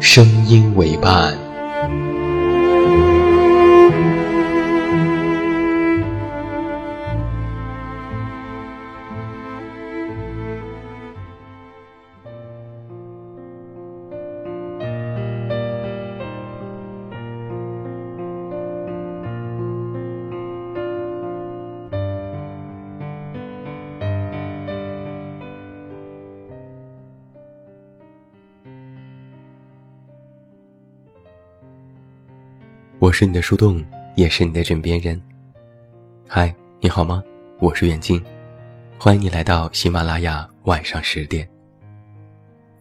声音为伴。我是你的树洞，也是你的枕边人。嗨，你好吗？我是远近，欢迎你来到喜马拉雅晚上十点。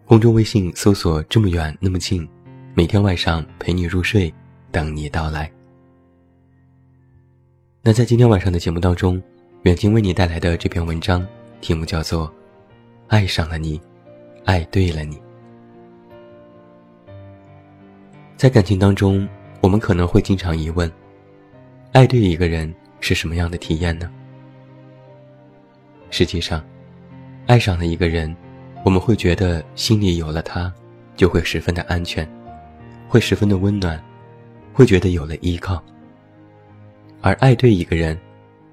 公众微信搜索“这么远那么近”，每天晚上陪你入睡，等你到来。那在今天晚上的节目当中，远近为你带来的这篇文章题目叫做《爱上了你，爱对了你》。在感情当中。我们可能会经常疑问：爱对一个人是什么样的体验呢？实际上，爱上了一个人，我们会觉得心里有了他，就会十分的安全，会十分的温暖，会觉得有了依靠。而爱对一个人，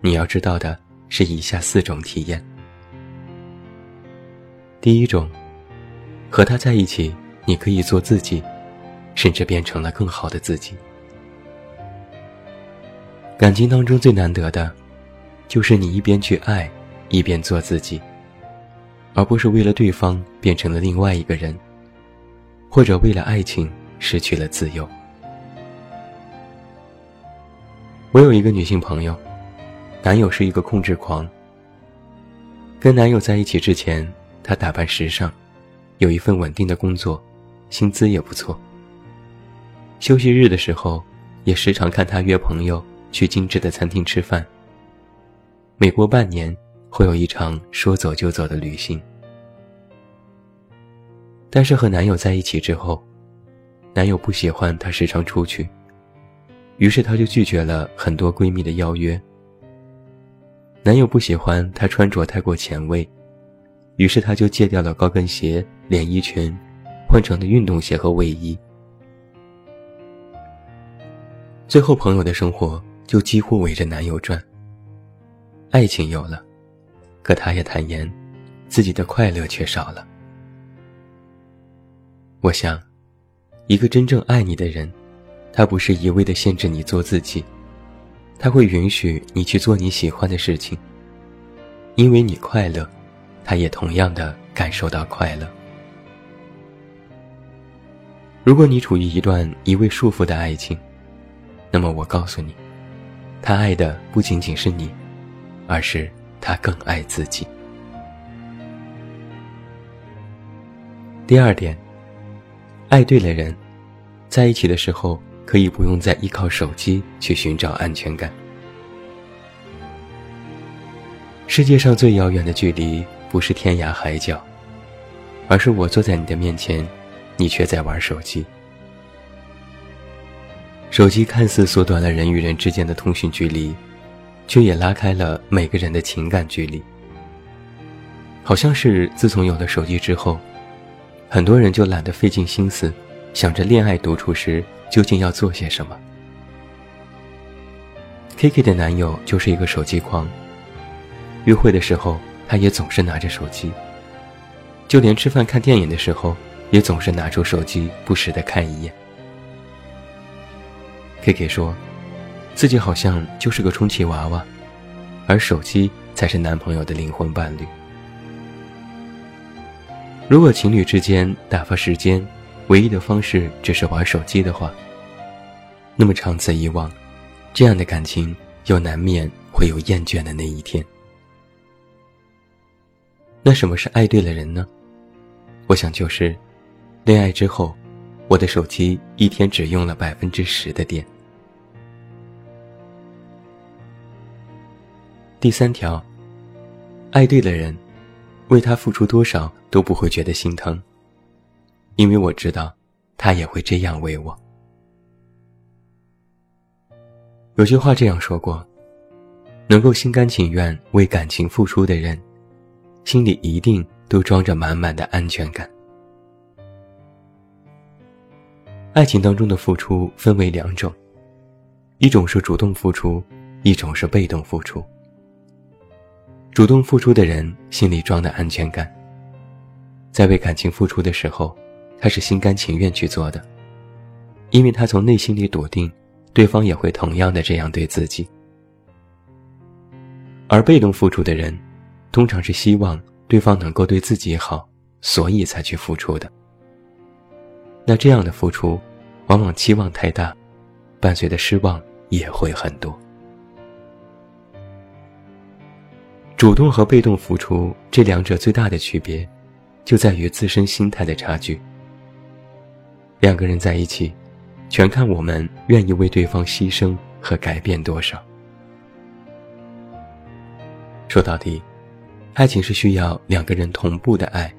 你要知道的是以下四种体验。第一种，和他在一起，你可以做自己。甚至变成了更好的自己。感情当中最难得的，就是你一边去爱，一边做自己，而不是为了对方变成了另外一个人，或者为了爱情失去了自由。我有一个女性朋友，男友是一个控制狂。跟男友在一起之前，她打扮时尚，有一份稳定的工作，薪资也不错。休息日的时候，也时常看他约朋友去精致的餐厅吃饭。每过半年，会有一场说走就走的旅行。但是和男友在一起之后，男友不喜欢她时常出去，于是她就拒绝了很多闺蜜的邀约。男友不喜欢她穿着太过前卫，于是她就戒掉了高跟鞋、连衣裙，换成了运动鞋和卫衣。最后，朋友的生活就几乎围着男友转。爱情有了，可他也坦言，自己的快乐却少了。我想，一个真正爱你的人，他不是一味的限制你做自己，他会允许你去做你喜欢的事情。因为你快乐，他也同样的感受到快乐。如果你处于一段一味束缚的爱情，那么我告诉你，他爱的不仅仅是你，而是他更爱自己。第二点，爱对了人，在一起的时候可以不用再依靠手机去寻找安全感。世界上最遥远的距离，不是天涯海角，而是我坐在你的面前，你却在玩手机。手机看似缩短了人与人之间的通讯距离，却也拉开了每个人的情感距离。好像是自从有了手机之后，很多人就懒得费尽心思，想着恋爱独处时究竟要做些什么。Kiki 的男友就是一个手机狂。约会的时候，他也总是拿着手机，就连吃饭看电影的时候，也总是拿出手机不时的看一眼。K K 说，自己好像就是个充气娃娃，而手机才是男朋友的灵魂伴侣。如果情侣之间打发时间，唯一的方式只是玩手机的话，那么长此以往，这样的感情又难免会有厌倦的那一天。那什么是爱对了人呢？我想就是，恋爱之后，我的手机一天只用了百分之十的电。第三条，爱对了人，为他付出多少都不会觉得心疼，因为我知道，他也会这样为我。有句话这样说过：，能够心甘情愿为感情付出的人。心里一定都装着满满的安全感。爱情当中的付出分为两种，一种是主动付出，一种是被动付出。主动付出的人心里装的安全感，在为感情付出的时候，他是心甘情愿去做的，因为他从内心里笃定，对方也会同样的这样对自己。而被动付出的人。通常是希望对方能够对自己好，所以才去付出的。那这样的付出，往往期望太大，伴随的失望也会很多。主动和被动付出这两者最大的区别，就在于自身心态的差距。两个人在一起，全看我们愿意为对方牺牲和改变多少。说到底。爱情是需要两个人同步的爱，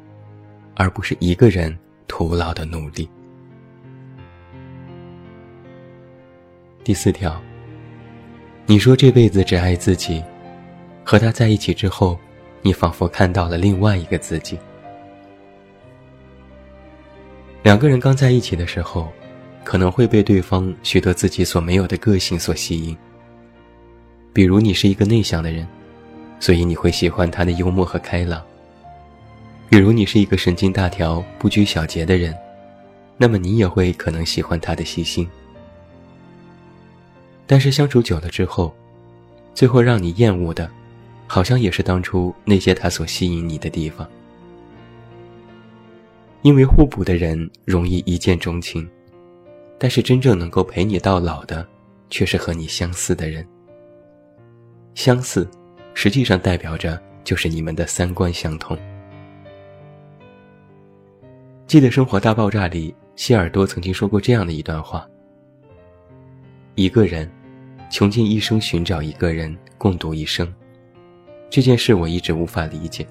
而不是一个人徒劳的努力。第四条，你说这辈子只爱自己，和他在一起之后，你仿佛看到了另外一个自己。两个人刚在一起的时候，可能会被对方许多自己所没有的个性所吸引，比如你是一个内向的人。所以你会喜欢他的幽默和开朗。比如你是一个神经大条、不拘小节的人，那么你也会可能喜欢他的细心。但是相处久了之后，最后让你厌恶的，好像也是当初那些他所吸引你的地方。因为互补的人容易一见钟情，但是真正能够陪你到老的，却是和你相似的人。相似。实际上代表着就是你们的三观相同。记得《生活大爆炸》里，希尔多曾经说过这样的一段话：一个人穷尽一生寻找一个人共度一生，这件事我一直无法理解。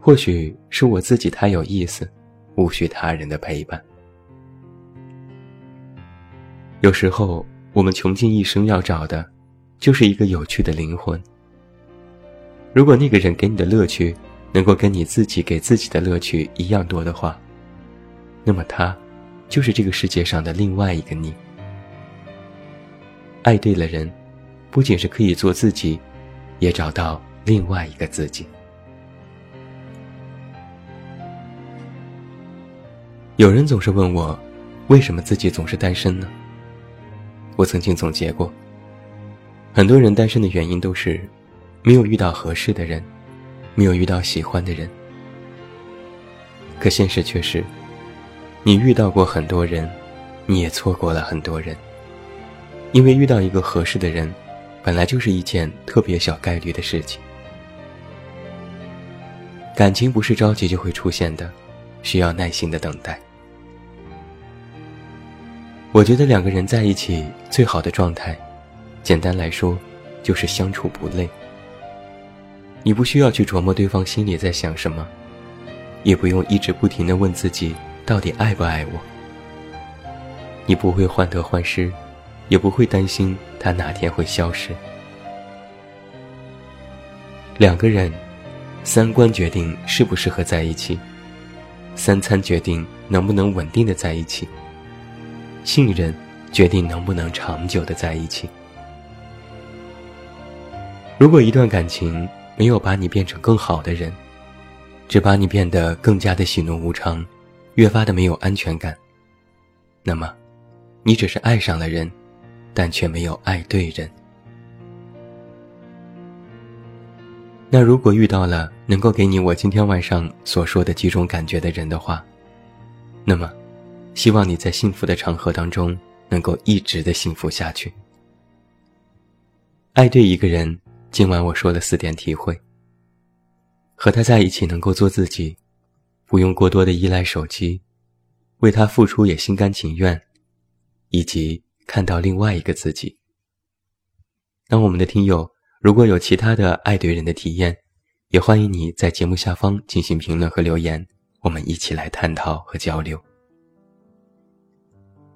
或许是我自己太有意思，无需他人的陪伴。有时候，我们穷尽一生要找的。就是一个有趣的灵魂。如果那个人给你的乐趣，能够跟你自己给自己的乐趣一样多的话，那么他，就是这个世界上的另外一个你。爱对了人，不仅是可以做自己，也找到另外一个自己。有人总是问我，为什么自己总是单身呢？我曾经总结过。很多人单身的原因都是，没有遇到合适的人，没有遇到喜欢的人。可现实却是，你遇到过很多人，你也错过了很多人。因为遇到一个合适的人，本来就是一件特别小概率的事情。感情不是着急就会出现的，需要耐心的等待。我觉得两个人在一起最好的状态。简单来说，就是相处不累。你不需要去琢磨对方心里在想什么，也不用一直不停的问自己到底爱不爱我。你不会患得患失，也不会担心他哪天会消失。两个人，三观决定适不适合在一起，三餐决定能不能稳定的在一起，信任决定能不能长久的在一起。如果一段感情没有把你变成更好的人，只把你变得更加的喜怒无常，越发的没有安全感，那么，你只是爱上了人，但却没有爱对人。那如果遇到了能够给你我今天晚上所说的几种感觉的人的话，那么，希望你在幸福的长河当中能够一直的幸福下去。爱对一个人，今晚我说了四点体会：和他在一起能够做自己，不用过多的依赖手机，为他付出也心甘情愿，以及看到另外一个自己。那我们的听友。如果有其他的爱对人的体验，也欢迎你在节目下方进行评论和留言，我们一起来探讨和交流。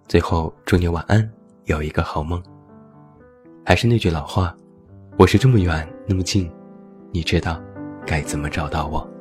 最后，祝你晚安，有一个好梦。还是那句老话，我是这么远那么近，你知道该怎么找到我。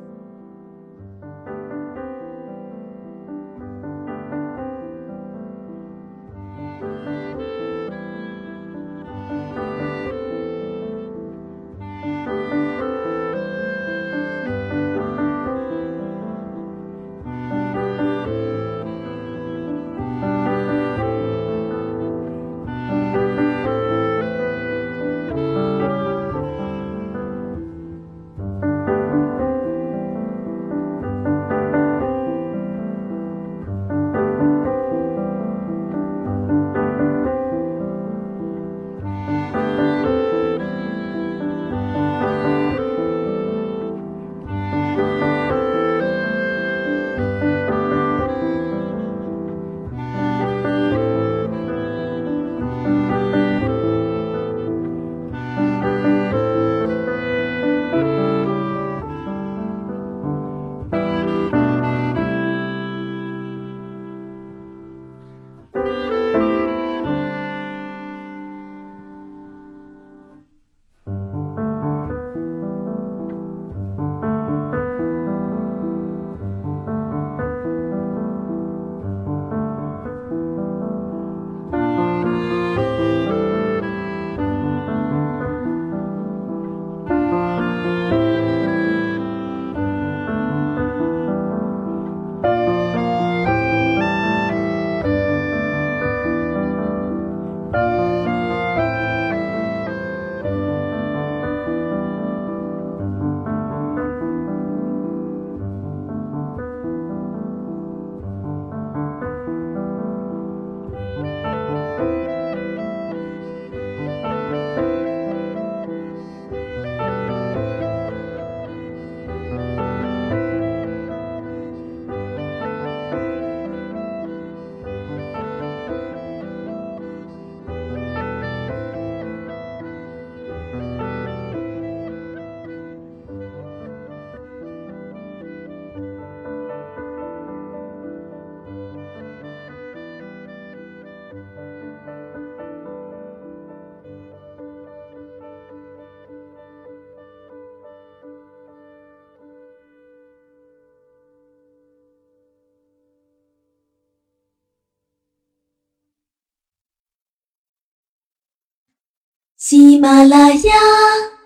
喜马拉雅，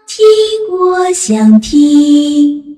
听我想听。